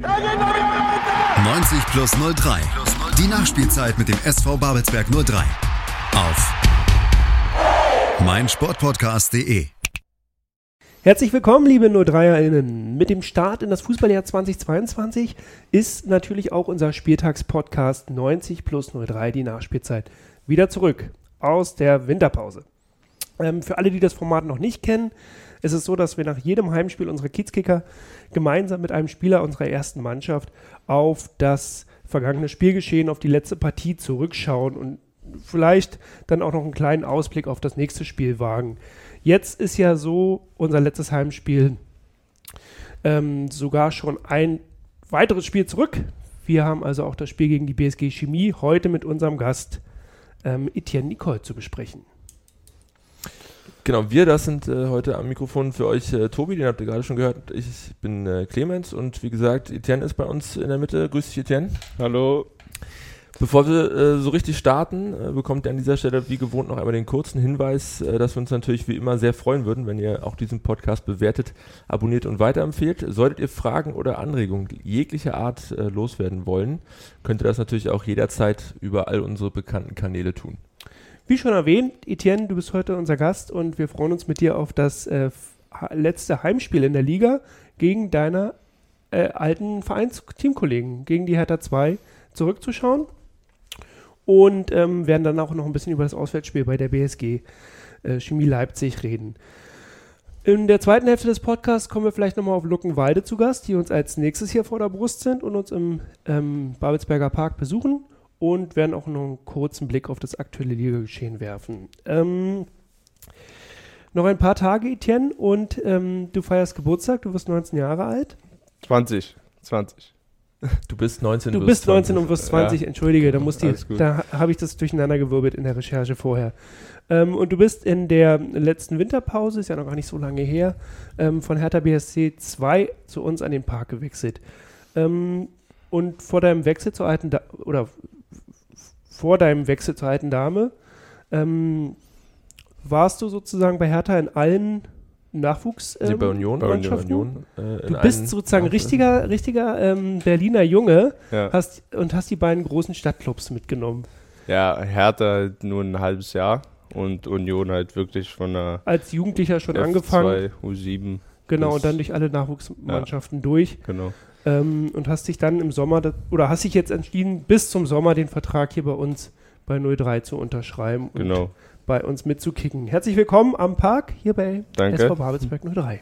90 plus 03. Die Nachspielzeit mit dem SV Babelsberg 03. Auf meinsportpodcast.de. Herzlich willkommen, liebe 03erInnen. Mit dem Start in das Fußballjahr 2022 ist natürlich auch unser Spieltagspodcast 90 plus 03, die Nachspielzeit, wieder zurück aus der Winterpause. Ähm, für alle, die das Format noch nicht kennen, ist es so, dass wir nach jedem Heimspiel unserer Kiezkicker gemeinsam mit einem Spieler unserer ersten Mannschaft auf das vergangene Spielgeschehen, auf die letzte Partie zurückschauen und vielleicht dann auch noch einen kleinen Ausblick auf das nächste Spiel wagen. Jetzt ist ja so unser letztes Heimspiel ähm, sogar schon ein weiteres Spiel zurück. Wir haben also auch das Spiel gegen die BSG Chemie heute mit unserem Gast ähm, Etienne Nicole zu besprechen. Genau, wir, das sind äh, heute am Mikrofon für euch äh, Tobi, den habt ihr gerade schon gehört. Ich bin äh, Clemens und wie gesagt, Etienne ist bei uns in der Mitte. Grüß dich, Etienne. Hallo. Bevor wir äh, so richtig starten, äh, bekommt ihr an dieser Stelle wie gewohnt noch einmal den kurzen Hinweis, äh, dass wir uns natürlich wie immer sehr freuen würden, wenn ihr auch diesen Podcast bewertet, abonniert und weiterempfehlt. Solltet ihr Fragen oder Anregungen jeglicher Art loswerden wollen, könnt ihr das natürlich auch jederzeit über all unsere bekannten Kanäle tun. Wie schon erwähnt, Etienne, du bist heute unser Gast und wir freuen uns mit dir auf das äh, letzte Heimspiel in der Liga gegen deine äh, alten Vereinsteamkollegen, gegen die Hertha 2 zurückzuschauen und ähm, werden dann auch noch ein bisschen über das Auswärtsspiel bei der BSG äh, Chemie Leipzig reden. In der zweiten Hälfte des Podcasts kommen wir vielleicht nochmal auf Luckenwalde zu Gast, die uns als nächstes hier vor der Brust sind und uns im ähm, Babelsberger Park besuchen und werden auch noch einen kurzen Blick auf das aktuelle Ligageschehen werfen. Ähm, noch ein paar Tage, Etienne, und ähm, du feierst Geburtstag, du wirst 19 Jahre alt. 20. 20. Du bist 19. Du bist 19 und wirst 20, Ja. entschuldige, da, muss die, da habe ich das durcheinander gewirbelt in der Recherche vorher. Ähm, und du bist in der letzten Winterpause, ist ja noch gar nicht so lange her, ähm, von Hertha BSC 2 zu uns an den Park gewechselt. Ähm, und vor deinem Wechsel zur alten da oder vor deinem Wechsel zur alten Dame ähm, warst du sozusagen bei Hertha in allen Nachwuchs Nee, bei Union. bei? Union äh, Du bist sozusagen richtiger, richtiger ähm, Berliner Junge Ja. hast, und hast die beiden großen Stadtclubs mitgenommen. ja, Hertha halt nur ein halbes Jahr und Union halt wirklich von der Als Jugendlicher schon F2, angefangen. U7. Genau, und dann durch alle Nachwuchsmannschaften durch. Genau. Ähm, und hast dich dann im Sommer, oder hast dich jetzt entschieden, bis zum Sommer den Vertrag hier bei uns bei 03 zu unterschreiben und Genau. bei uns mitzukicken. Herzlich willkommen am Park hier bei Danke. SV Babelsberg 03.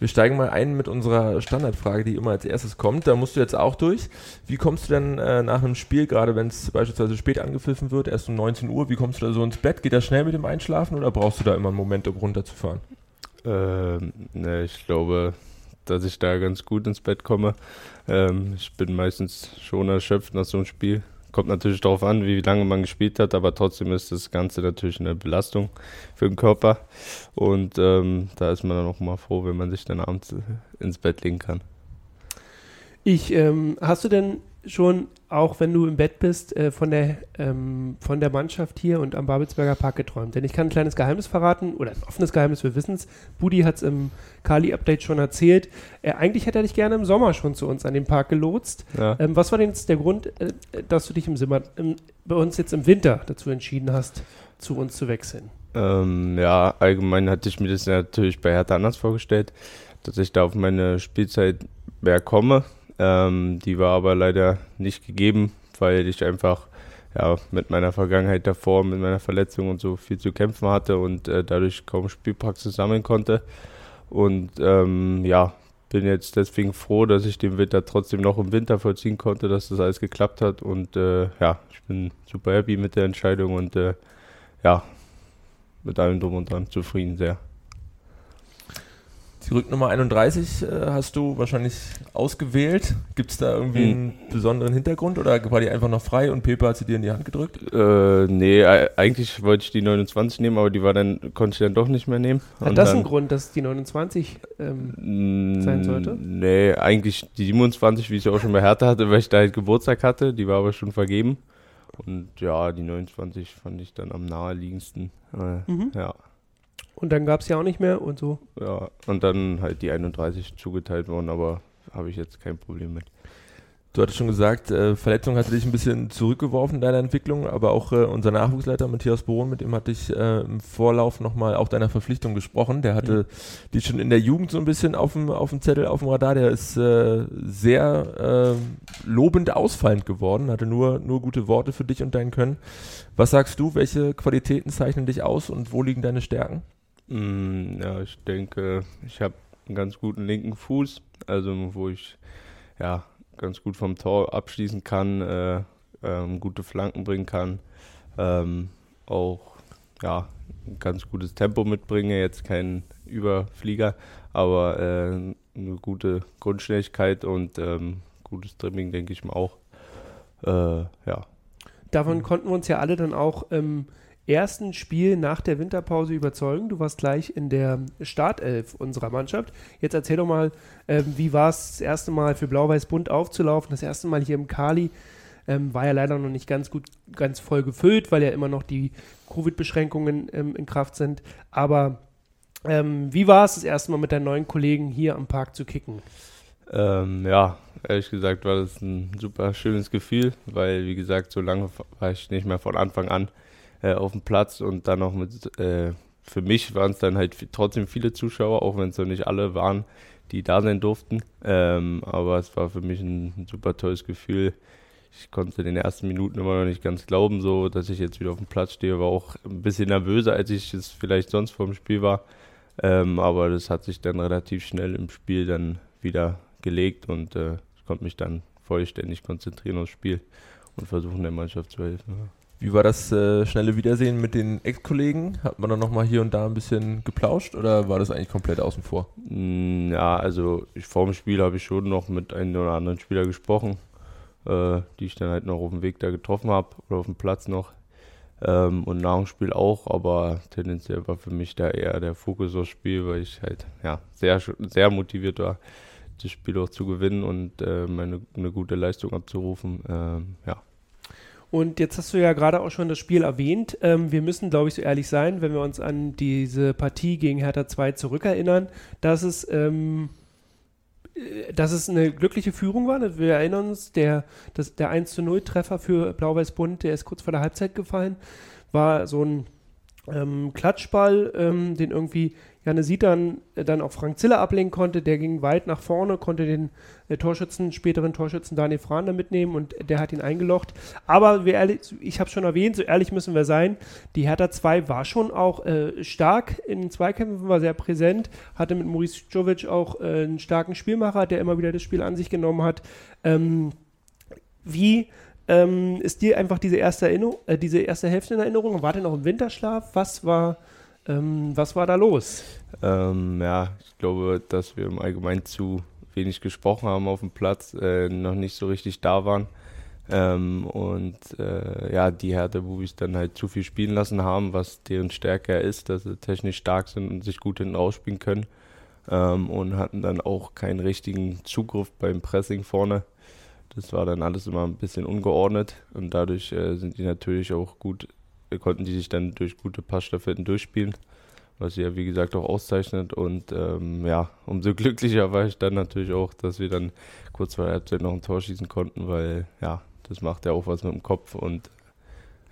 Wir steigen mal ein mit unserer Standardfrage, die immer als erstes kommt. Da musst du jetzt auch durch. Wie kommst du denn äh, nach einem Spiel, gerade wenn es beispielsweise spät angepfiffen wird, erst um 19 Uhr, wie kommst du da so ins Bett? Geht das schnell mit dem Einschlafen oder brauchst du da immer einen Moment, um runterzufahren? Ähm, ne, ich glaube, dass ich da ganz gut ins Bett komme. Ähm, ich bin meistens schon erschöpft nach so einem Spiel. Kommt natürlich darauf an, wie lange man gespielt hat, aber trotzdem ist das Ganze natürlich eine Belastung für den Körper. Und ähm, da ist man dann auch mal froh, wenn man sich dann abends ins Bett legen kann. Ich, ähm, hast du denn schon, auch wenn du im Bett bist, äh, von, der, ähm, von der Mannschaft hier und am Babelsberger Park geträumt? Denn ich kann ein kleines Geheimnis verraten, oder ein offenes Geheimnis, wir wissen es. Budi hat es im Kali-Update schon erzählt. Äh, eigentlich hätte er dich gerne im Sommer schon zu uns an den Park gelotst. Ja. Ähm, was war denn jetzt der Grund, äh, dass du dich im Simmer, im, bei uns jetzt im Winter dazu entschieden hast, zu uns zu wechseln? Ähm, ja, allgemein hatte ich mir das natürlich bei Hertha anders vorgestellt, dass ich da auf meine Spielzeit mehr komme. Ähm, die war aber leider nicht gegeben, weil ich einfach ja, mit meiner Vergangenheit davor, mit meiner Verletzung und so viel zu kämpfen hatte und äh, dadurch kaum Spielpraxis sammeln konnte. Und ähm, ja, bin jetzt deswegen froh, dass ich den Winter trotzdem noch im Winter vollziehen konnte, dass das alles geklappt hat. Und äh, ja, ich bin super happy mit der Entscheidung und äh, ja, mit allem drum und dran zufrieden sehr. Die Rücknummer 31 äh, hast du wahrscheinlich ausgewählt. Gibt es da irgendwie Hm. einen besonderen Hintergrund oder war die einfach noch frei und Pepe hat sie dir in die Hand gedrückt? Äh, nee, eigentlich wollte ich die 29 nehmen, aber die war dann, konnte ich dann doch nicht mehr nehmen. Hat Und das dann, einen Grund, dass die 29 ähm, sein sollte? Nee, eigentlich die 27, wie ich sie auch schon bei Hertha hatte, weil ich da halt Geburtstag hatte, die war aber schon vergeben. Und ja, die 29 fand ich dann am naheliegendsten. Äh, Mhm. Ja, und dann gab es ja auch nicht mehr und so. ja. Und dann halt die 31 zugeteilt worden, aber habe ich jetzt kein Problem mit. Du hattest schon gesagt, äh, Verletzung hatte dich ein bisschen zurückgeworfen in deiner Entwicklung, aber auch äh, unser Nachwuchsleiter Matthias Bohn, mit dem hatte ich äh, im Vorlauf nochmal auch deiner Verpflichtung gesprochen. Der hatte mhm. die schon in der Jugend so ein bisschen auf dem, auf dem Zettel, auf dem Radar. Der ist äh, sehr äh, lobend ausfallend geworden, hatte nur, nur gute Worte für dich und dein Können. Was sagst du, welche Qualitäten zeichnen dich aus und wo liegen deine Stärken? Mm, ja, ich denke, ich habe einen ganz guten linken Fuß, also wo ich ja ganz gut vom Tor abschließen kann, äh, ähm, gute Flanken bringen kann, ähm, auch ja, ein ganz gutes Tempo mitbringe, jetzt kein Überflieger, aber äh, eine gute Grundschnelligkeit und ähm, gutes Dribbling, denke ich mal auch. Äh, ja. Davon konnten wir uns ja alle dann auch ähm, ersten Spiel nach der Winterpause überzeugen. Du warst gleich in der Startelf unserer Mannschaft. Jetzt erzähl doch mal, ähm, wie war es das erste Mal für Blau-Weiß-Bunt aufzulaufen? Das erste Mal hier im Kali. Ähm, war ja leider noch nicht ganz gut, ganz voll gefüllt, weil ja immer noch die Covid-Beschränkungen ähm, in Kraft sind. Aber ähm, wie war es das erste Mal mit deinen neuen Kollegen hier am Park zu kicken? Ähm, ja, ehrlich gesagt war das ein super schönes Gefühl, weil wie gesagt, so lange war ich nicht mehr von Anfang an äh, auf dem Platz und dann noch mit, äh, für mich waren es dann halt trotzdem viele Zuschauer, auch wenn es noch nicht alle waren, die da sein durften. Ähm, aber es war für mich ein, ein, super tolles Gefühl. Ich konnte in den ersten Minuten immer noch nicht ganz glauben, so dass ich jetzt wieder auf dem Platz stehe. War auch ein bisschen nervöser, als ich es vielleicht sonst vor dem Spiel war. Ähm, aber das hat sich dann relativ schnell im Spiel dann wieder gelegt und äh, ich konnte mich dann vollständig konzentrieren aufs Spiel und versuchen der Mannschaft zu helfen. Ja. Wie war das äh, schnelle Wiedersehen mit den Ex-Kollegen? Hat man dann nochmal hier und da ein bisschen geplauscht oder war das eigentlich komplett außen vor? Mm, ja, also ich, vor dem Spiel habe ich schon noch mit einem oder anderen Spieler gesprochen, äh, die ich dann halt noch auf dem Weg da getroffen habe oder auf dem Platz noch. Ähm, und nach dem Spiel auch, aber tendenziell war für mich da eher der Fokus aufs Spiel, weil ich halt ja, sehr, sehr motiviert war, das Spiel auch zu gewinnen und äh, meine, eine gute Leistung abzurufen. Ähm, ja. Und jetzt hast du ja gerade auch schon das Spiel erwähnt. Ähm, wir müssen, glaube ich, so ehrlich sein, wenn wir uns an diese Partie gegen Hertha 2 zurückerinnern, dass es, ähm, äh, dass es eine glückliche Führung war. Wir erinnern uns, der, das, der 1 0 Treffer für Blau-Weiß-Bund, der ist kurz vor der Halbzeit gefallen, war so ein ähm, Klatschball, ähm, den irgendwie Janne dann, äh, dann auch Frank Ziller ablenken konnte. Der ging weit nach vorne, konnte den äh, Torschützen, späteren Torschützen Daniel Frahner mitnehmen und der hat ihn eingelocht. Aber ehrlich, ich habe schon erwähnt, so ehrlich müssen wir sein, die Hertha 2 war schon auch äh, stark in den Zweikämpfen, war sehr präsent, hatte mit Maurice Jovic auch äh, einen starken Spielmacher, der immer wieder das Spiel an sich genommen hat. Ähm, wie ähm, ist dir einfach diese erste, Erinnerung, äh, diese erste Hälfte in Erinnerung? War denn noch im Winterschlaf? Was war, ähm, was war da los? Ähm, ja, ich glaube, dass wir im Allgemeinen zu wenig gesprochen haben auf dem Platz, äh, noch nicht so richtig da waren. Ähm, und äh, ja, die Härte-Bubis dann halt zu viel spielen lassen haben, was deren Stärke ist, dass sie technisch stark sind und sich gut hinten rausspielen können. Ähm, und hatten dann auch keinen richtigen Zugriff beim Pressing vorne. Das war dann alles immer ein bisschen ungeordnet und dadurch äh, sind die natürlich auch gut, konnten die sich dann durch gute Passstaffetten durchspielen, was sie ja wie gesagt auch auszeichnet. Und ähm, ja, umso glücklicher war ich dann natürlich auch, dass wir dann kurz vor der Halbzeit noch ein Tor schießen konnten, weil ja, das macht ja auch was mit dem Kopf und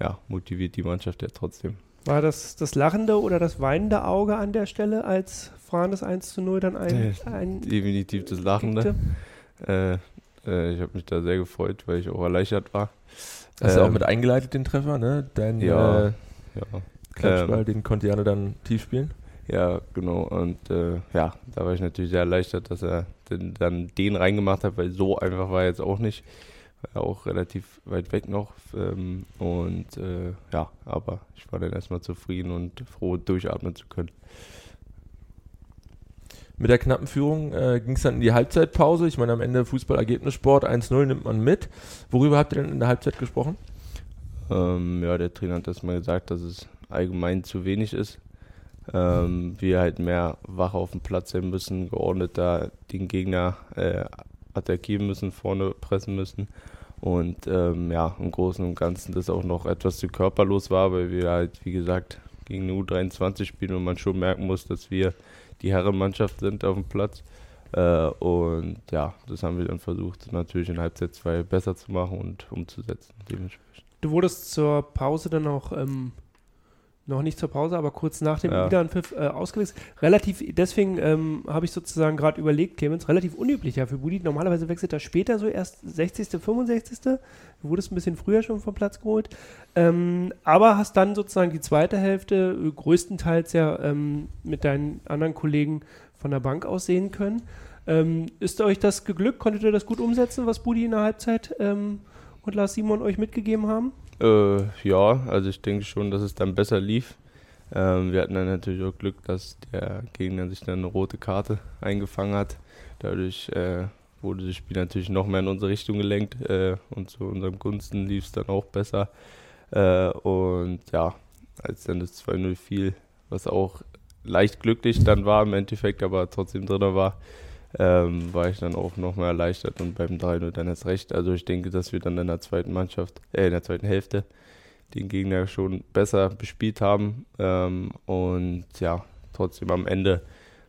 ja, motiviert die Mannschaft ja trotzdem. War das das lachende oder das weinende Auge an der Stelle, als Fran das 1 zu 0 dann ein, ein Definitiv das lachende. Äh, äh, ich habe mich da sehr gefreut, weil ich auch erleichtert war. Hast ähm, du auch ähm, mit eingeleitet den Treffer, ne? Dein ja, äh, ja. Klatschball, ähm, den konnte Jana dann tief spielen? Ja, genau. Und äh, ja, da war ich natürlich sehr erleichtert, dass er den, dann den reingemacht hat, weil so einfach war er jetzt auch nicht. War auch relativ weit weg noch. Ähm, und äh, ja, aber ich war dann erstmal zufrieden und froh, durchatmen zu können. Mit der knappen Führung äh, ging es dann in die Halbzeitpause. Ich meine, am Ende Fußball-Ergebnissport 1-0 nimmt man mit. Worüber habt ihr denn in der Halbzeit gesprochen? Ähm, ja, der Trainer hat erstmal gesagt, dass es allgemein zu wenig ist. Ähm, wir halt mehr wach auf dem Platz sein müssen, geordneter den Gegner äh, attackieren müssen, vorne pressen müssen. Und ähm, ja, im Großen und Ganzen das auch noch etwas zu körperlos war, weil wir halt, wie gesagt, gegen eine U23 spielen und man schon merken muss, dass wir die Herrenmannschaft sind auf dem Platz. Äh, und ja, das haben wir dann versucht, natürlich in Halbzeit 2 besser zu machen und umzusetzen. Dementsprechend. Du wurdest zur Pause dann auch ähm, noch nicht zur Pause, aber kurz nach dem Ja. Wiederanpfiff äh, ausgewechselt. Relativ, deswegen ähm, habe ich sozusagen gerade überlegt, Clemens, relativ unüblich ja für Budi. Normalerweise wechselt er später, so erst 60., 65. Du wurdest ein bisschen früher schon vom Platz geholt. Ähm, aber hast dann sozusagen die zweite Hälfte äh, größtenteils ja ähm, mit deinen anderen Kollegen von der Bank aus sehen können. Ähm, ist euch das geglückt? Konntet ihr das gut umsetzen, was Budi in der Halbzeit ähm, und Lars Simon euch mitgegeben haben? Äh, ja, also ich denke schon, dass es dann besser lief. Ähm, wir hatten dann natürlich auch Glück, dass der Gegner sich dann eine rote Karte eingefangen hat. Dadurch äh, wurde das Spiel natürlich noch mehr in unsere Richtung gelenkt äh, und zu unserem Gunsten lief es dann auch besser. Äh, und ja, als dann das 2-0 fiel, was auch leicht glücklich dann war im Endeffekt, aber trotzdem drin war, ähm, war ich dann auch noch mehr erleichtert und beim 3-0 dann erst recht. Also ich denke, dass wir dann in der zweiten Mannschaft, äh, in der zweiten Hälfte den Gegner schon besser bespielt haben ähm, und ja, trotzdem am Ende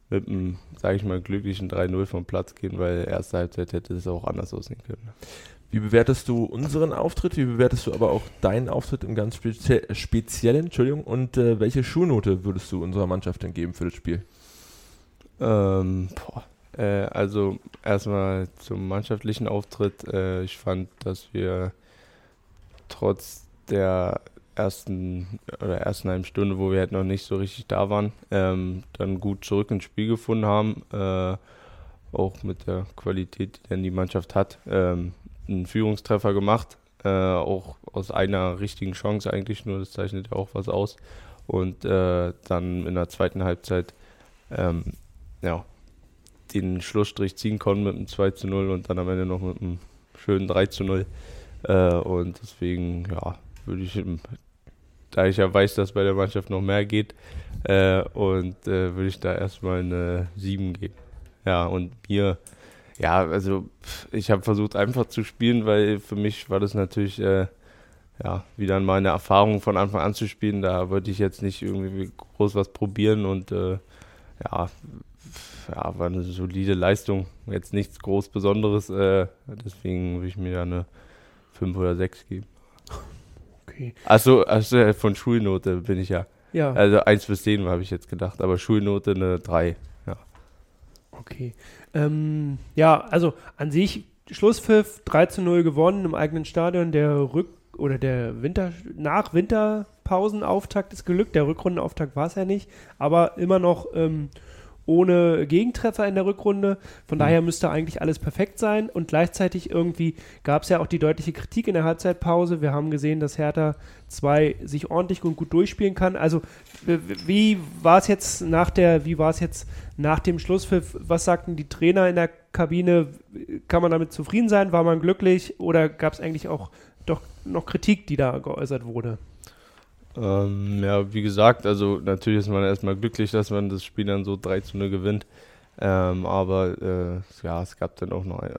mit einem, sage ich mal, glücklichen 3-0 vom Platz gehen, weil erste Halbzeit hätte es auch anders aussehen können. Wie bewertest du unseren Auftritt? Wie bewertest du aber auch deinen Auftritt im ganz spezie speziellen? Entschuldigung. Und äh, welche Schulnote würdest du unserer Mannschaft denn geben für das Spiel? Ähm, boah. Äh, also erstmal zum mannschaftlichen Auftritt. Äh, ich fand, dass wir trotz der ersten oder ersten halben Stunde, wo wir halt noch nicht so richtig da waren, ähm, dann gut zurück ins Spiel gefunden haben. Äh, auch mit der Qualität, die dann die Mannschaft hat. Ähm, einen Führungstreffer gemacht, äh, auch aus einer richtigen Chance eigentlich nur, das zeichnet ja auch was aus. Und äh, dann in der zweiten Halbzeit ähm, ja, den Schlussstrich ziehen konnten mit einem 2 zu 0 und dann am Ende noch mit einem schönen 3 zu 0. Äh, und deswegen, ja, würde ich, da ich ja weiß, dass bei der Mannschaft noch mehr geht, äh, und äh, würde ich da erstmal eine 7 geben. Ja, und mir, ja, also ich habe versucht einfach zu spielen, weil für mich war das natürlich, äh, ja, wieder mal eine Erfahrung von Anfang an zu spielen. Da wollte ich jetzt nicht irgendwie groß was probieren und äh, ja, ja, war eine solide Leistung. Jetzt nichts groß Besonderes. Äh, deswegen würde ich mir da eine 5 oder 6 geben. Okay. Achso, achso, von Schulnote bin ich ja. Ja. Also 1 bis 10 habe ich jetzt gedacht, aber Schulnote eine 3. Okay. Ähm, ja, also an sich Schlusspfiff 3 zu 0 gewonnen im eigenen Stadion. Der Rück- oder der Winter nach Winterpausenauftakt ist gelückt. Der Rückrundenauftakt war es ja nicht, aber immer noch ähm, ohne Gegentreffer in der Rückrunde. Von Mhm. daher müsste eigentlich alles perfekt sein. Und gleichzeitig irgendwie gab es ja auch die deutliche Kritik in der Halbzeitpause. Wir haben gesehen, dass Hertha 2 sich ordentlich und gut durchspielen kann. Also wie war es jetzt nach der, wie war es jetzt nach dem Schlusspfiff? Was sagten die Trainer in der Kabine? Kann man damit zufrieden sein? War man glücklich? Oder gab es eigentlich auch doch noch Kritik, die da geäußert wurde? Ähm, ja, wie gesagt, also natürlich ist man erstmal glücklich, dass man das Spiel dann so 3 zu 0 gewinnt. Ähm, aber äh, ja, es gab dann auch noch äh,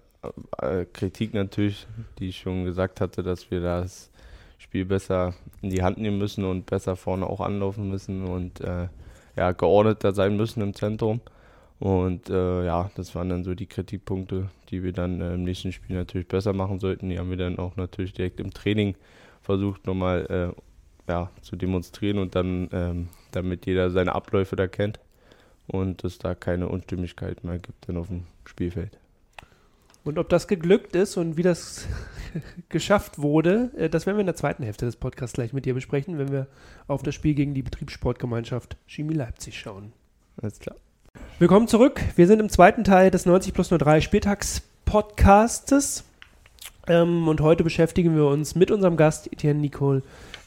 äh, Kritik natürlich, die ich schon gesagt hatte, dass wir das Spiel besser in die Hand nehmen müssen und besser vorne auch anlaufen müssen und äh, ja, geordneter sein müssen im Zentrum. Und äh, ja, das waren dann so die Kritikpunkte, die wir dann äh, im nächsten Spiel natürlich besser machen sollten. Die haben wir dann auch natürlich direkt im Training versucht nochmal äh, ja, zu demonstrieren und dann, ähm, damit jeder seine Abläufe da kennt und es da keine Unstimmigkeit mehr gibt dann auf dem Spielfeld. Und ob das geglückt ist und wie das geschafft wurde, äh, das werden wir in der zweiten Hälfte des Podcasts gleich mit dir besprechen, wenn wir auf das Spiel gegen die Betriebssportgemeinschaft Chemie Leipzig schauen. Alles klar. Willkommen zurück. Wir sind im zweiten Teil des 90 plus 03 Spieltags-Podcastes. Ähm, und heute beschäftigen wir uns mit unserem Gast Etienne Nicole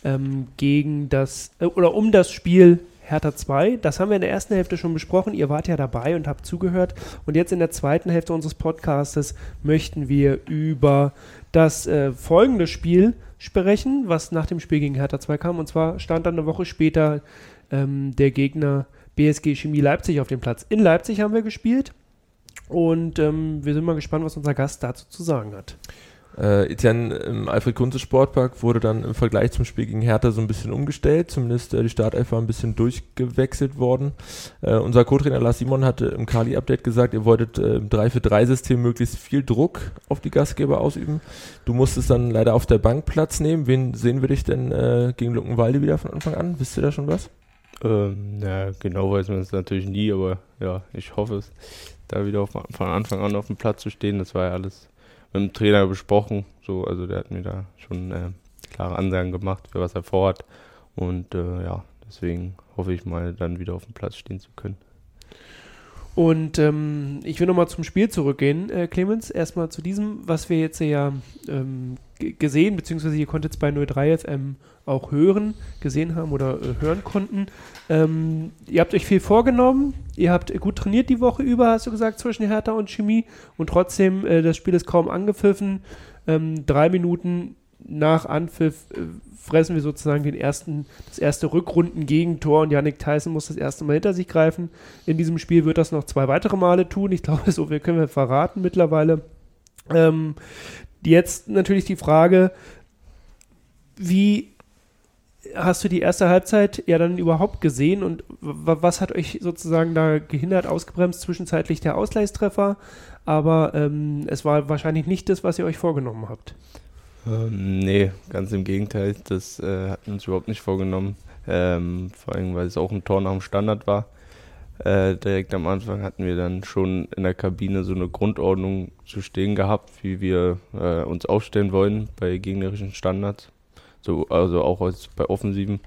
ähm, gegen das äh, oder um das Spiel Hertha 2. Das haben wir in der ersten Hälfte schon besprochen. Ihr wart ja dabei und habt zugehört. Und jetzt in der zweiten Hälfte unseres Podcastes möchten wir über das äh, folgende Spiel sprechen, was nach dem Spiel gegen Hertha 2 kam. Und zwar stand dann eine Woche später ähm, der Gegner BSG Chemie Leipzig auf dem Platz. In Leipzig haben wir gespielt und ähm, wir sind mal gespannt, was unser Gast dazu zu sagen hat. Äh, Etienne im Alfred Kunze Sportpark wurde dann im Vergleich zum Spiel gegen Hertha so ein bisschen umgestellt, zumindest äh, die Startelf war ein bisschen durchgewechselt worden. Äh, unser Co-Trainer Lars Simon hatte im Kali-Update gesagt, ihr wolltet äh, im 3-4-3-System möglichst viel Druck auf die Gastgeber ausüben. Du musstest dann leider auf der Bank Platz nehmen. Wen sehen wir dich denn äh, gegen Luckenwalde wieder von Anfang an? Wisst ihr da schon was? Ähm, na, genau weiß man es natürlich nie, aber ja, ich hoffe es, da wieder auf, von Anfang an auf dem Platz zu stehen. Das war ja alles mit dem Trainer besprochen. So, also der hat mir da schon äh, klare Ansagen gemacht, für was er vorhat. Und äh, ja, deswegen hoffe ich mal, dann wieder auf dem Platz stehen zu können. Und ähm, ich will nochmal zum Spiel zurückgehen, äh, Clemens. Erstmal zu diesem, was wir jetzt ja ähm, gesehen, beziehungsweise ihr konntet es bei 03 FM auch hören, gesehen haben oder äh, hören konnten. Ähm, ihr habt euch viel vorgenommen, ihr habt gut trainiert die Woche über, hast du gesagt, zwischen Hertha und Chemie und trotzdem, äh, das Spiel ist kaum angepfiffen. Ähm, drei Minuten nach Anpfiff äh, fressen wir sozusagen den ersten, das erste Rückrunden-Gegentor und Yannick Tyson muss das erste Mal hinter sich greifen. In diesem Spiel wird das noch zwei weitere Male tun. Ich glaube, so viel können wir verraten mittlerweile. Ähm, jetzt natürlich die Frage, wie hast du die erste Halbzeit ja dann überhaupt gesehen und was hat euch sozusagen da gehindert, ausgebremst? Zwischenzeitlich der Ausgleichstreffer, aber ähm, es war wahrscheinlich nicht das, was ihr euch vorgenommen habt. Ähm, nee, ganz im Gegenteil. Das äh, hatten wir uns überhaupt nicht vorgenommen. Ähm, vor allem, weil es auch ein Tor nach dem Standard war. Äh, direkt am Anfang hatten wir dann schon in der Kabine so eine Grundordnung zu stehen gehabt, wie wir äh, uns aufstellen wollen bei gegnerischen Standards. So, also auch als bei Offensiven.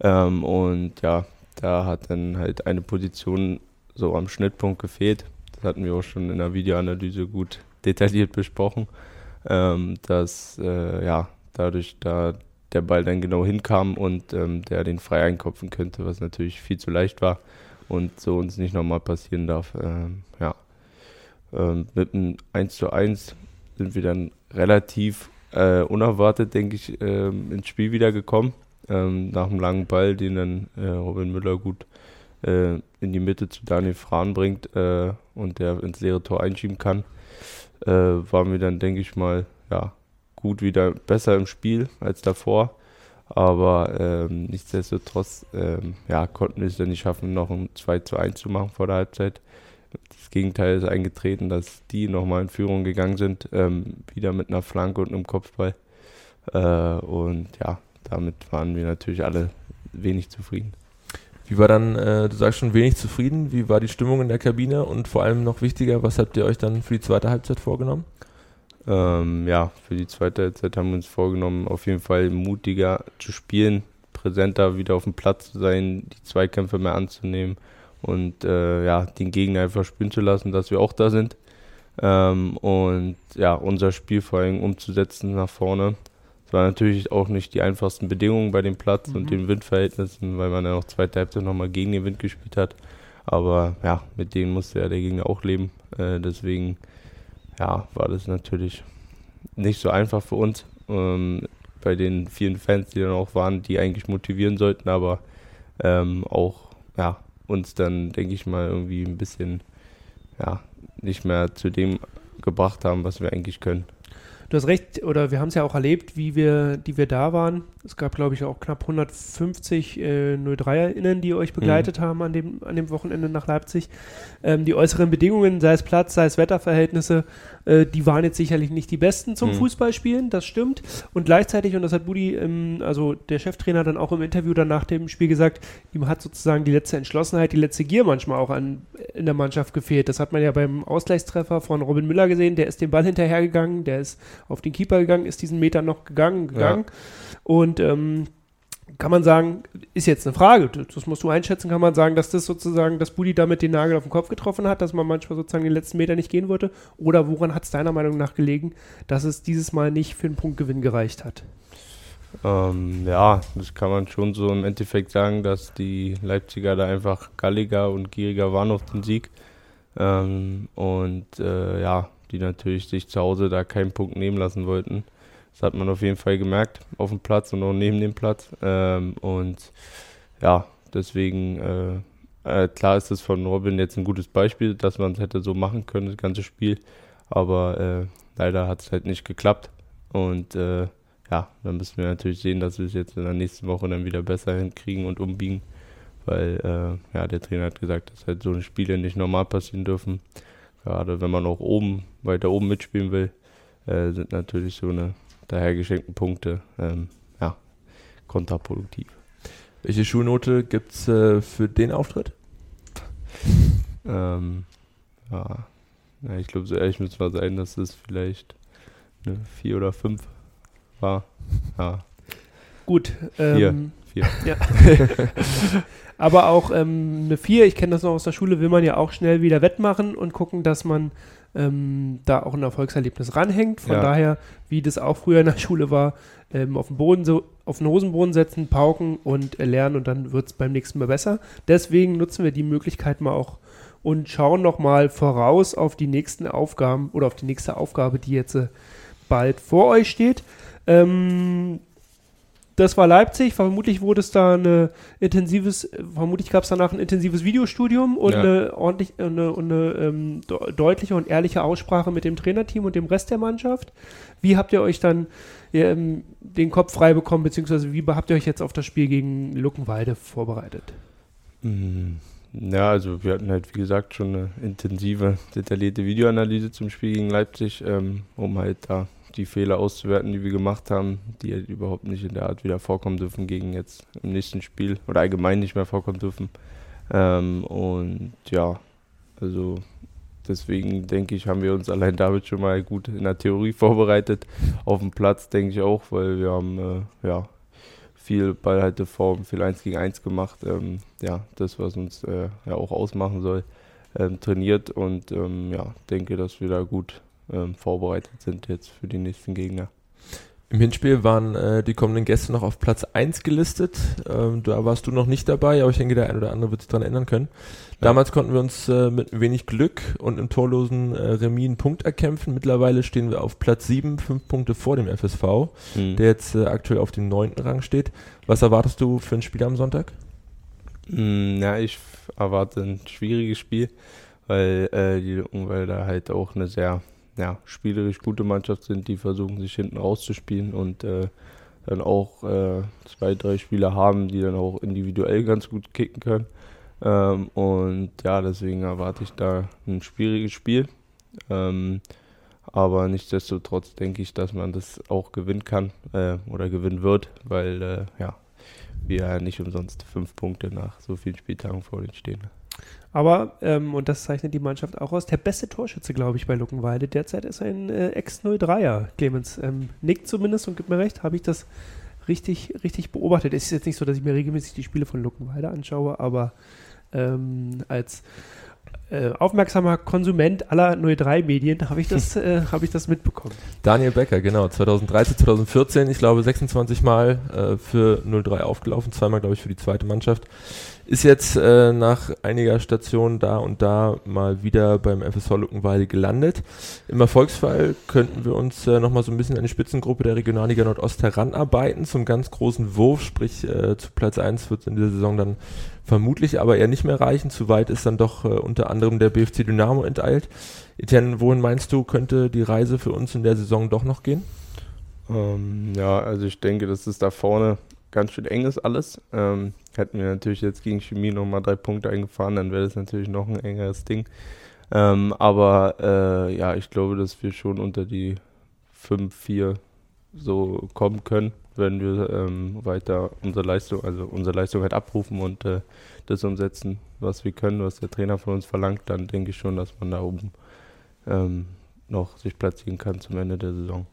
Ähm, und ja, da hat dann halt eine Position so am Schnittpunkt gefehlt. Das hatten wir auch schon in der Videoanalyse gut detailliert besprochen ähm, dass äh, ja, dadurch da der Ball dann genau hinkam und ähm, der den frei einkopfen könnte, was natürlich viel zu leicht war und so uns nicht nochmal passieren darf. Ähm, ja. Ähm, mit einem 1 zu 1 sind wir dann relativ äh, unerwartet, denke ich, äh, ins Spiel wieder gekommen. Ähm, nach einem langen Ball, den dann äh, Robin Müller gut äh, in die Mitte zu Daniel Frahn bringt äh, und der ins leere Tor einschieben kann äh, waren wir dann, denke ich mal, ja, gut wieder besser im Spiel als davor. Aber ähm, nichtsdestotrotz ähm, ja, konnten wir es dann nicht schaffen, noch ein 2 zu 1 zu machen vor der Halbzeit. Das Gegenteil ist eingetreten, dass die nochmal in Führung gegangen sind, ähm, wieder mit einer Flanke und einem Kopfball. Äh, und ja, damit waren wir natürlich alle wenig zufrieden. Wie war dann, äh, du sagst schon wenig zufrieden, wie war die Stimmung in der Kabine und vor allem noch wichtiger, was habt ihr euch dann für die zweite Halbzeit vorgenommen? Ähm, ja, für die zweite Halbzeit haben wir uns vorgenommen, auf jeden Fall mutiger zu spielen, präsenter wieder auf dem Platz zu sein, die Zweikämpfe mehr anzunehmen und äh, ja, den Gegner einfach spielen zu lassen, dass wir auch da sind. Ähm, und ja, unser Spiel vor allem umzusetzen nach vorne. Es waren natürlich auch nicht die einfachsten Bedingungen bei dem Platz mhm. und den Windverhältnissen, weil man ja auch zweite Halbzeit nochmal gegen den Wind gespielt hat. Aber ja, mit denen musste ja der Gegner auch leben. Äh, deswegen ja, war das natürlich nicht so einfach für uns. Ähm, bei den vielen Fans, die dann auch waren, die eigentlich motivieren sollten, aber ähm, auch ja, uns dann, denke ich mal, irgendwie ein bisschen ja, nicht mehr zu dem gebracht haben, was wir eigentlich können. Du hast recht, oder wir haben es ja auch erlebt, wie wir, die wir da waren. Es gab, glaube ich, auch knapp 150 äh, 03erInnen, die euch begleitet mhm. haben an dem, an dem Wochenende nach Leipzig. Ähm, die äußeren Bedingungen, sei es Platz, sei es Wetterverhältnisse, äh, die waren jetzt sicherlich nicht die besten zum mhm. Fußballspielen, das stimmt. Und gleichzeitig, und das hat Budi, ähm, also der Cheftrainer, dann auch im Interview dann nach dem Spiel gesagt, ihm hat sozusagen die letzte Entschlossenheit, die letzte Gier manchmal auch an, in der Mannschaft gefehlt. Das hat man ja beim Ausgleichstreffer von Robin Müller gesehen, der ist den Ball hinterhergegangen, der ist auf den Keeper gegangen, ist diesen Meter noch gegangen, gegangen. Ja. Und ähm, kann man sagen, ist jetzt eine Frage, das musst du einschätzen, kann man sagen, dass das sozusagen, dass Budi damit den Nagel auf den Kopf getroffen hat, dass man manchmal sozusagen den letzten Meter nicht gehen wollte? Oder woran hat es deiner Meinung nach gelegen, dass es dieses Mal nicht für einen Punktgewinn gereicht hat? Ähm, ja, das kann man schon so im Endeffekt sagen, dass die Leipziger da einfach galliger und gieriger waren auf den Sieg. Ähm, und äh, ja, die natürlich sich zu Hause da keinen Punkt nehmen lassen wollten. Das hat man auf jeden Fall gemerkt auf dem Platz und auch neben dem Platz. Ähm, und ja, deswegen, äh, äh, klar ist es von Robin jetzt ein gutes Beispiel, dass man es hätte so machen können, das ganze Spiel. Aber äh, leider hat es halt nicht geklappt. Und äh, ja, dann müssen wir natürlich sehen, dass wir es jetzt in der nächsten Woche dann wieder besser hinkriegen und umbiegen. Weil äh, ja, der Trainer hat gesagt, dass halt so Spiele nicht normal passieren dürfen. Gerade wenn man auch oben, weiter oben mitspielen will, äh, sind natürlich so eine dahergeschenkten Punkte ähm, ja, kontraproduktiv. Welche Schulnote gibt es äh, für den Auftritt? ähm, ja, ja, ich glaube, so ehrlich muss man sein, dass es vielleicht eine 4 oder 5 war. Ja. Gut. Ähm, vier. Ja. Aber auch ähm, eine 4, ich kenne das noch aus der Schule, will man ja auch schnell wieder wettmachen und gucken, dass man ähm, da auch ein Erfolgserlebnis ranhängt. Von Ja. daher, wie das auch früher in der Schule war, ähm, auf den Boden so, auf den Hosenboden setzen, pauken und äh, lernen und dann wird es beim nächsten Mal besser. Deswegen nutzen wir die Möglichkeit mal auch und schauen nochmal voraus auf die nächsten Aufgaben oder auf die nächste Aufgabe, die jetzt äh, bald vor euch steht. Ähm, das war Leipzig. Vermutlich wurde es da ein intensives, vermutlich gab es danach ein intensives Videostudium und Ja. eine ordentlich, eine, und eine ähm, de- deutliche und ehrliche Aussprache mit dem Trainerteam und dem Rest der Mannschaft. Wie habt ihr euch dann ähm, den Kopf frei bekommen, beziehungsweise wie habt ihr euch jetzt auf das Spiel gegen Luckenwalde vorbereitet? Mm, Ja, also wir hatten halt, wie gesagt, schon eine intensive, detaillierte Videoanalyse zum Spiel gegen Leipzig, ähm, um halt da die Fehler auszuwerten, die wir gemacht haben, die halt überhaupt nicht in der Art wieder vorkommen dürfen gegen jetzt im nächsten Spiel oder allgemein nicht mehr vorkommen dürfen. Ähm, und ja, also deswegen denke ich, haben wir uns allein damit schon mal gut in der Theorie vorbereitet. Auf dem Platz denke ich auch, weil wir haben äh, ja viel Ballhalteform, viel 1 gegen 1 gemacht. Ähm, ja, das, was uns äh, ja auch ausmachen soll, ähm, trainiert und ähm, ja, denke, dass wir da gut ähm, vorbereitet sind jetzt für die nächsten Gegner. Im Hinspiel waren äh, die kommenden Gäste noch auf Platz 1 gelistet. Ähm, da warst du noch nicht dabei, aber ich denke, der ein oder andere wird sich daran erinnern können. Damals konnten wir uns äh, mit wenig Glück und im torlosen äh, Remis einen Punkt erkämpfen. Mittlerweile stehen wir auf Platz 7, fünf Punkte vor dem FSV, Mhm. der jetzt äh, aktuell auf dem neunten Rang steht. Was erwartest du für ein Spiel am Sonntag? Mm, Ja, ich erwarte ein schwieriges Spiel, weil äh, die Luckenwälder halt auch eine sehr ja, spielerisch gute Mannschaft sind, die versuchen sich hinten rauszuspielen und äh, dann auch äh, zwei, drei Spieler haben, die dann auch individuell ganz gut kicken können. Ähm, und ja, deswegen erwarte ich da ein schwieriges Spiel. Ähm, aber nichtsdestotrotz denke ich, dass man das auch gewinnen kann äh, oder gewinnen wird, weil äh, ja, wir ja nicht umsonst fünf Punkte nach so vielen Spieltagen vor uns stehen. Aber, ähm, und das zeichnet die Mannschaft auch aus, der beste Torschütze, glaube ich, bei Luckenwalde derzeit ist ein äh, Ex-03er, Clemens. Ähm, nickt zumindest und gibt mir recht, habe ich das richtig, richtig beobachtet. Es ist jetzt nicht so, dass ich mir regelmäßig die Spiele von Luckenwalde anschaue, aber ähm, als äh, aufmerksamer Konsument aller 03-Medien habe ich, das, äh, habe ich das mitbekommen. Daniel Becker, genau, 2013, 2014, ich glaube 26 Mal äh, für 03 aufgelaufen, zweimal glaube ich für die zweite Mannschaft. Ist jetzt äh, nach einiger Station da und da mal wieder beim FSV Luckenwalde gelandet. Im Erfolgsfall könnten wir uns äh, nochmal so ein bisschen an die Spitzengruppe der Regionalliga Nordost heranarbeiten, zum ganz großen Wurf, sprich äh, zu Platz 1 wird es in dieser Saison dann vermutlich aber eher nicht mehr reichen. Zu weit ist dann doch äh, unter anderem der BFC Dynamo enteilt. Etienne, wohin meinst du, könnte die Reise für uns in der Saison doch noch gehen? Ähm, ja, also ich denke, dass es da vorne ganz schön eng ist alles. Ähm, hätten wir natürlich jetzt gegen Chemie nochmal drei Punkte eingefahren, dann wäre das natürlich noch ein engeres Ding. Ähm, aber äh, ja, ich glaube, dass wir schon unter die 5, 4 so kommen können, wenn wir ähm, weiter unsere Leistung, also unsere Leistung halt abrufen und äh, das umsetzen, was wir können, was der Trainer von uns verlangt, dann denke ich schon, dass man da oben ähm, noch sich platzieren kann zum Ende der Saison.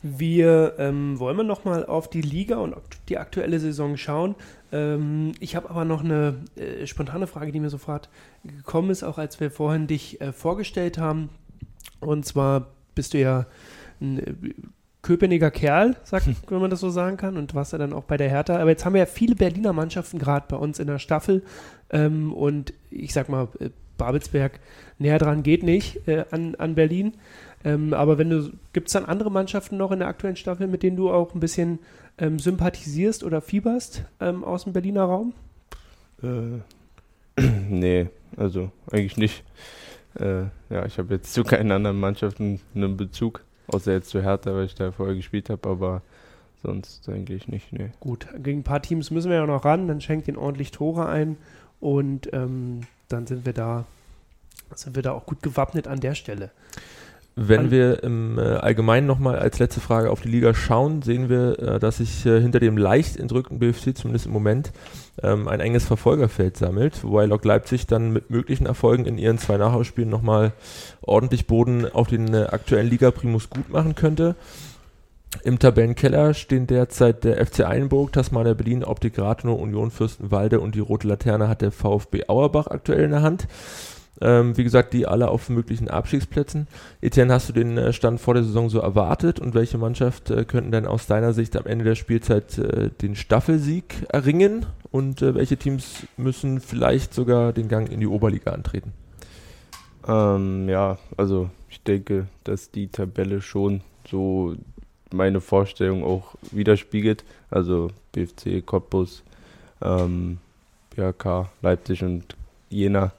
Wir ähm, wollen wir noch mal auf die Liga und die aktuelle Saison schauen. Ähm, ich habe aber noch eine äh, spontane Frage, die mir sofort gekommen ist, auch als wir vorhin dich äh, vorgestellt haben. Und zwar bist du ja ein äh, Köpenicker Kerl, sagt, wenn man das so sagen kann, und warst ja dann auch bei der Hertha. Aber jetzt haben wir ja viele Berliner Mannschaften gerade bei uns in der Staffel. Ähm, und ich sag mal, äh, Babelsberg näher dran geht nicht äh, an, an Berlin. Ähm, aber wenn du, gibt es dann andere Mannschaften noch in der aktuellen Staffel, mit denen du auch ein bisschen ähm, sympathisierst oder fieberst ähm, aus dem Berliner Raum? Äh, nee, also eigentlich nicht. Äh, ja, ich habe jetzt zu keinen anderen Mannschaften einen Bezug. Außer jetzt zu Hertha, weil ich da vorher gespielt habe, aber sonst eigentlich nicht. Nee. Gut, gegen ein paar Teams müssen wir ja noch ran, dann schenkt ihn ordentlich Tore ein und ähm, dann sind wir da, sind wir da auch gut gewappnet an der Stelle. Wenn wir im äh, Allgemeinen nochmal als letzte Frage auf die Liga schauen, sehen wir, äh, dass sich äh, hinter dem leicht entrückten BFC zumindest im Moment ähm, ein enges Verfolgerfeld sammelt, wobei Lok Leipzig dann mit möglichen Erfolgen in ihren zwei Nachhausspielen nochmal ordentlich Boden auf den äh, aktuellen Liga-Primus gut machen könnte. Im Tabellenkeller stehen derzeit der FC Einburg, Tasmania Berlin, Optik Rathenow, Union Fürstenwalde und die Rote Laterne hat der VfB Auerbach aktuell in der Hand. Ähm, wie gesagt, die alle auf möglichen Abstiegsplätzen. Etienne, hast du den äh, Stand vor der Saison so erwartet und welche Mannschaft äh, könnten denn aus deiner Sicht am Ende der Spielzeit äh, den Staffelsieg erringen und äh, welche Teams müssen vielleicht sogar den Gang in die Oberliga antreten? Ähm, ja, also ich denke, dass die Tabelle schon so meine Vorstellung auch widerspiegelt. Also BFC, Cottbus, ähm, BHK, Leipzig und Jena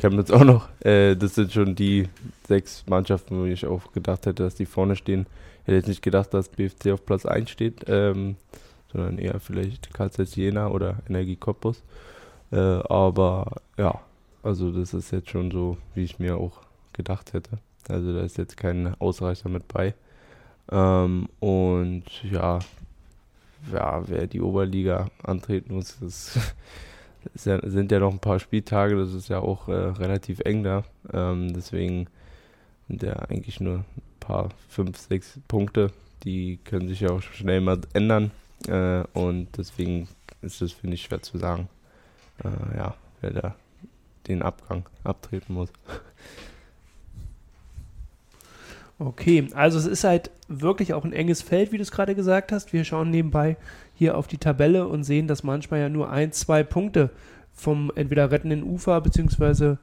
Chemnitz auch noch. Äh, das sind schon die sechs Mannschaften, wo ich auch gedacht hätte, dass die vorne stehen. Ich hätte jetzt nicht gedacht, dass BFC auf Platz 1 steht, ähm, sondern eher vielleicht KZ Jena oder Energie Cottbus. Äh, aber ja, also das ist jetzt schon so, wie ich mir auch gedacht hätte. Also da ist jetzt kein Ausreißer mit bei. Ähm, und ja, ja, wer die Oberliga antreten muss, das es sind ja noch ein paar Spieltage, das ist ja auch äh, relativ eng da. Ähm, deswegen sind ja eigentlich nur ein paar, fünf, sechs Punkte. Die können sich ja auch schnell mal ändern. Äh, und deswegen ist es, finde ich, schwer zu sagen, äh, ja, wer da den Abgang abtreten muss. Okay, also es ist halt wirklich auch ein enges Feld, wie du es gerade gesagt hast. Wir schauen nebenbei hier auf die Tabelle und sehen, dass manchmal ja nur ein, zwei Punkte vom entweder rettenden Ufer beziehungsweise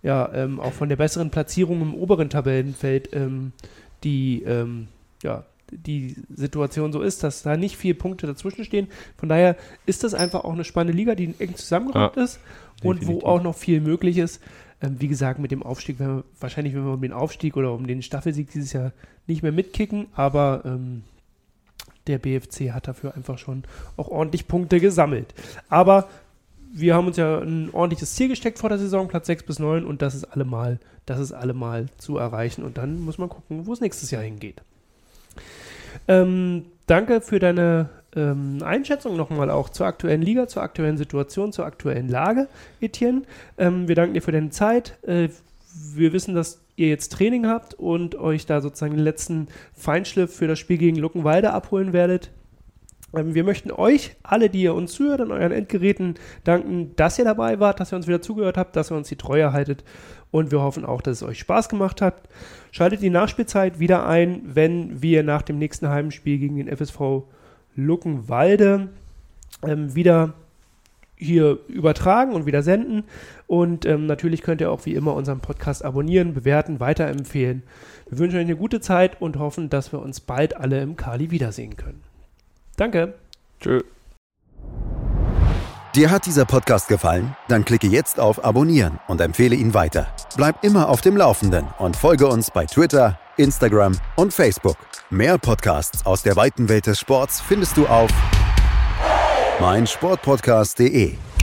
ja ähm, auch von der besseren Platzierung im oberen Tabellenfeld ähm, die ähm, ja die Situation so ist, dass da nicht viele Punkte dazwischen stehen. Von daher ist das einfach auch eine spannende Liga, die eng zusammengerückt ja, ist und definitiv. wo auch noch viel möglich ist. Ähm, wie gesagt, mit dem Aufstieg, wenn wir, wahrscheinlich wenn wir um den Aufstieg oder um den Staffelsieg dieses Jahr nicht mehr mitkicken, aber ähm, der BFC hat dafür einfach schon auch ordentlich Punkte gesammelt. Aber wir haben uns ja ein ordentliches Ziel gesteckt vor der Saison, Platz 6 bis 9 und das ist allemal, das ist allemal zu erreichen und dann muss man gucken, wo es nächstes Jahr hingeht. Ähm, danke für deine ähm, Einschätzung nochmal auch zur aktuellen Liga, zur aktuellen Situation, zur aktuellen Lage, Etienne. Ähm, wir danken dir für deine Zeit. Äh, wir wissen, dass ihr jetzt Training habt und euch da sozusagen den letzten Feinschliff für das Spiel gegen Luckenwalde abholen werdet. Ähm, wir möchten euch, alle, die ihr uns zuhört, an euren Endgeräten danken, dass ihr dabei wart, dass ihr uns wieder zugehört habt, dass ihr uns die Treue haltet und wir hoffen auch, dass es euch Spaß gemacht hat. Schaltet die Nachspielzeit wieder ein, wenn wir nach dem nächsten Heimspiel gegen den FSV Luckenwalde ähm, wieder hier übertragen und wieder senden. Und ähm, natürlich könnt ihr auch wie immer unseren Podcast abonnieren, bewerten, weiterempfehlen. Wir wünschen euch eine gute Zeit und hoffen, dass wir uns bald alle im Kali wiedersehen können. Danke. Tschö. Dir hat dieser Podcast gefallen? Dann klicke jetzt auf Abonnieren und empfehle ihn weiter. Bleib immer auf dem Laufenden und folge uns bei Twitter, Instagram und Facebook. Mehr Podcasts aus der weiten Welt des Sports findest du auf meinsportpodcast.de.